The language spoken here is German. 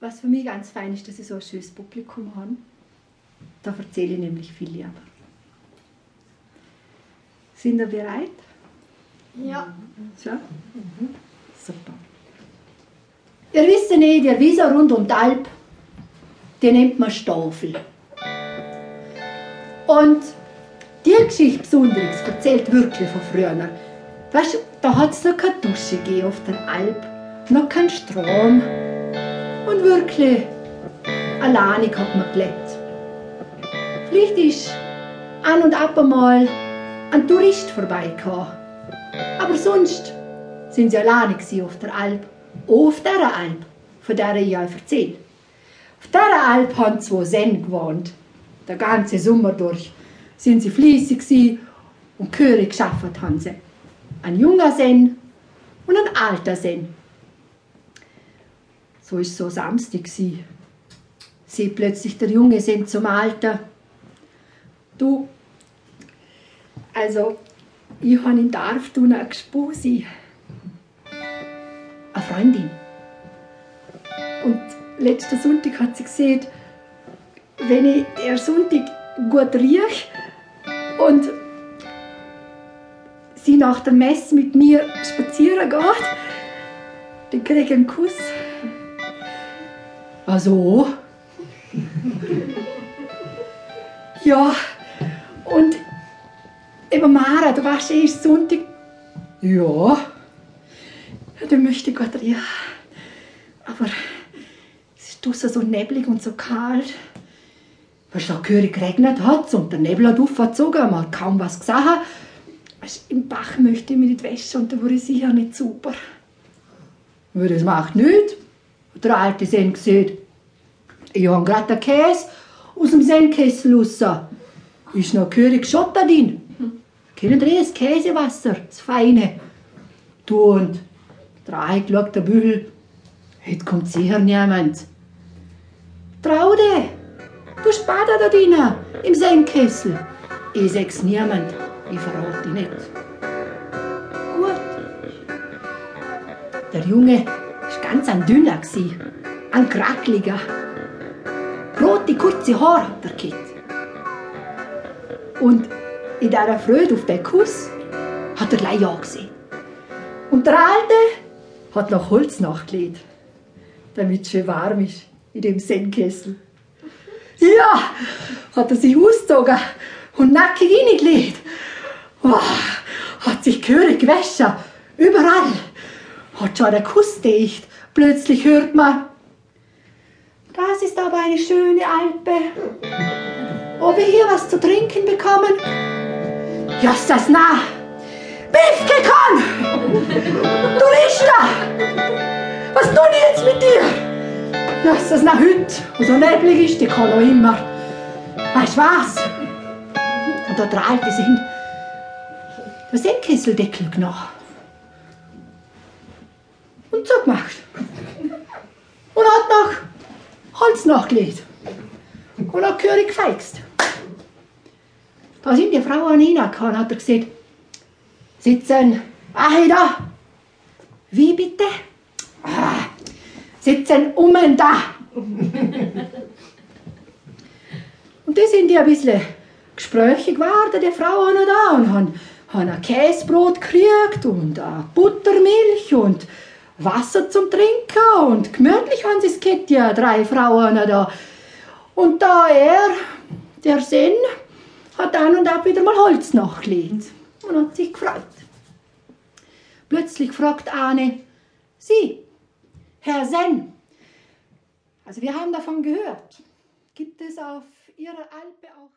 was für mich ganz fein ist, dass ich so ein schönes Publikum habe. Da erzähle ich nämlich viel lieber. Sind ihr bereit? Ja. So? Super. Ihr wisst ja nicht, die Wiese rund um die Alp, die nennt man Staffel. Und die Geschichte Besonderes erzählt wirklich von früher. Weißt da hat es noch keine Dusche gegeben auf der Alp, noch keinen Strom. Und wirklich, alleinig hat man gelebt. Vielleicht ist an und ab einmal ein Tourist vorbeigekommen. Aber sonst sind sie alleine auf der Alp. Auch auf dieser Alp, von der ich euch erzähle. Auf dieser Alp haben zwei Sen gewohnt. Den ganzen Sommer durch sind sie fleissig und Chöre geschaffen haben sie. Ein junger Sen und ein alter Sen. So ist so Samstag sie. Sieht plötzlich der Junge Sen zum Alter. Du, also, ich habe in Darf tun eine Gespusi. Eine Freundin. Und letzten Sonntag hat sie gesehen, wenn ich der Sonntag gut rieche und sie nach der Messe mit mir spazieren geht, dann kriege ich einen Kuss. Also. ja, und eben Mara, du weißt, eh, ist Sonntag. Ja, dann möchte ich gut riechen. Aber es ist draußen so neblig und so kalt. Weißt du, da gehörig geregnet hat und der Nebel hat aufgezogen, man kaum was gesehen. Weißt, Im Bach möchte ich mir nicht waschen und da wurde ich sicher nicht super. Aber das macht nichts, der alte Sen gesehen. Ich habe gerade den Käse aus dem Senkessel raus. Ist noch gehörig Schotter drin. Kennen Sie das Käsewasser, das Feine? Du und der eine geschaut, der Bügel. Heute kommt sicher niemand. Trau dich! Du später da drinnen, im Senkessel. Ich sag's niemand, ich verrate dich nicht. Gut. Der Junge ganz ein dünner, ein krackliger. Rote, kurze Haare hat er gehabt. Und in dieser Freude auf den Kuss hat er gleich Ja gesehen. Und der Alte hat noch Holz nachgelegt, damit es schön warm ist in dem Sennkessel. Ja, hat er sich ausgezogen und nackig reingelegt. Oh, hat sich gehörig gewaschen, überall. Hat schon den Kuss dicht. Plötzlich hört man, das ist aber eine schöne Alpe. Ob wir hier was zu trinken bekommen? Justas na! Beefkekon! Du Lichter! Was tun die jetzt mit dir? Justas na heute, wo so neblig ist, die kann noch immer. Weißt du was? Und da der Alte sind der Senkkesseldeckel genommen. Und so gemacht. Und hat noch Holz nachgelegt. Und hat gehörig gefeixt. Da sind die Frauen hineingekommen, hat er gesagt, sitzen, hey da. Wie bitte? Ah, sitzen um da. und die sind die ein bisschen gesprächig geworden, die Frauen da, und haben, haben ein Käsebrot gekriegt und Buttermilch und Wasser zum Trinken und gemütlich haben sie es gehabt, die drei Frauen da. Und da er, der Sen, hat an und ab wieder mal Holz nachgelegt und hat sich gefreut. Plötzlich fragt Arne, Sie, Herr Sen, also wir haben davon gehört, gibt es auf Ihrer Alpe auch